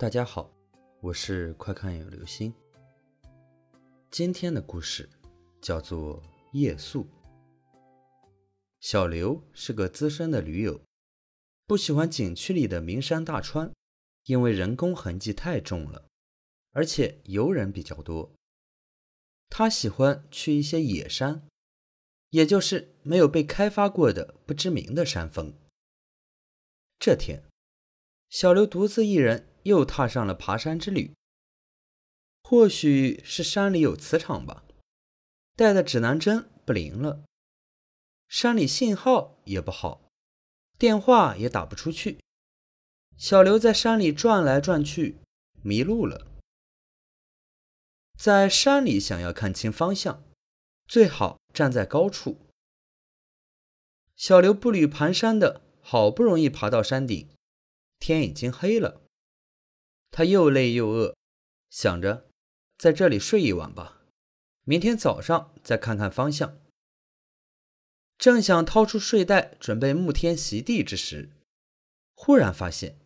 大家好，我是快看有流星。今天的故事叫做夜宿。小刘是个资深的驴友，不喜欢景区里的名山大川，因为人工痕迹太重了，而且游人比较多。他喜欢去一些野山，也就是没有被开发过的不知名的山峰。这天，小刘独自一人又踏上了爬山之旅。或许是山里有磁场吧，带的指南针不灵了，山里信号也不好，电话也打不出去。小刘在山里转来转去，迷路了。在山里想要看清方向，最好站在高处。小刘步履蹒跚的，好不容易爬到山顶，天已经黑了。他又累又饿，想着在这里睡一晚吧，明天早上再看看方向。正想掏出睡袋准备沐天席地之时，忽然发现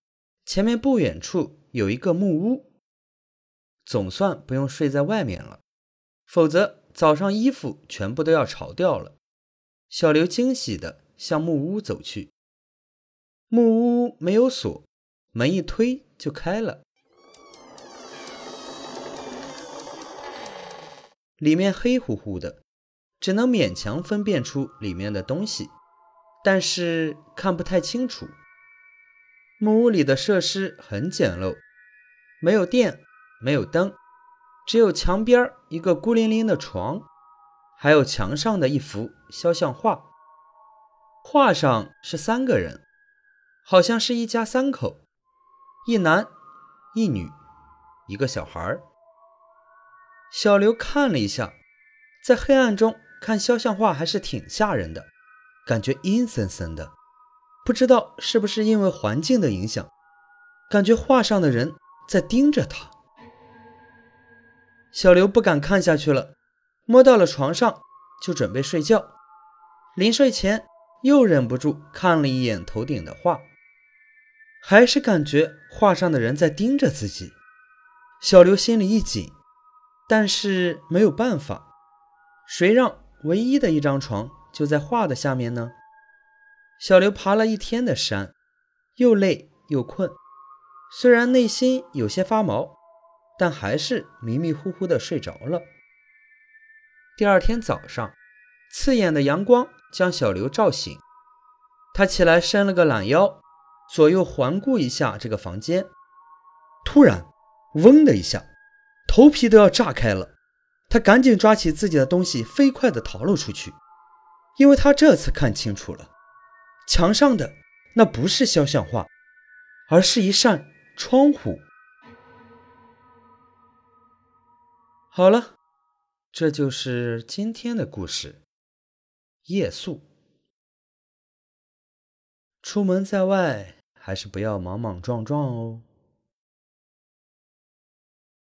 前面不远处有一个木屋。总算不用睡在外面了，否则早上衣服全部都要潮掉了。小刘惊喜地向木屋走去，木屋没有锁，门一推就开了。里面黑乎乎的，只能勉强分辨出里面的东西，但是看不太清楚。木屋里的设施很简陋，没有电。没有灯，只有墙边一个孤零零的床，还有墙上的一幅肖像画。画上是三个人，好像是一家三口，一男一女，一个小孩。小刘看了一下，在黑暗中看肖像画还是挺吓人的，感觉阴森森的。不知道是不是因为环境的影响，感觉画上的人在盯着他。小刘不敢看下去了，摸到了床上就准备睡觉。临睡前又忍不住看了一眼头顶的画，还是感觉画上的人在盯着自己。小刘心里一紧，但是没有办法，谁让唯一的一张床就在画的下面呢？小刘爬了一天的山，又累又困，虽然内心有些发毛。但还是迷迷糊糊的睡着了。第二天早上，刺眼的阳光将小刘照醒，他起来伸了个懒腰，左右环顾一下这个房间。突然，嗡的一下，头皮都要炸开了。他赶紧抓起自己的东西，飞快地逃了出去，因为他这次看清楚了，墙上的那不是肖像画，而是一扇窗户。好了，这就是今天的故事。夜宿，出门在外还是不要莽莽撞撞哦。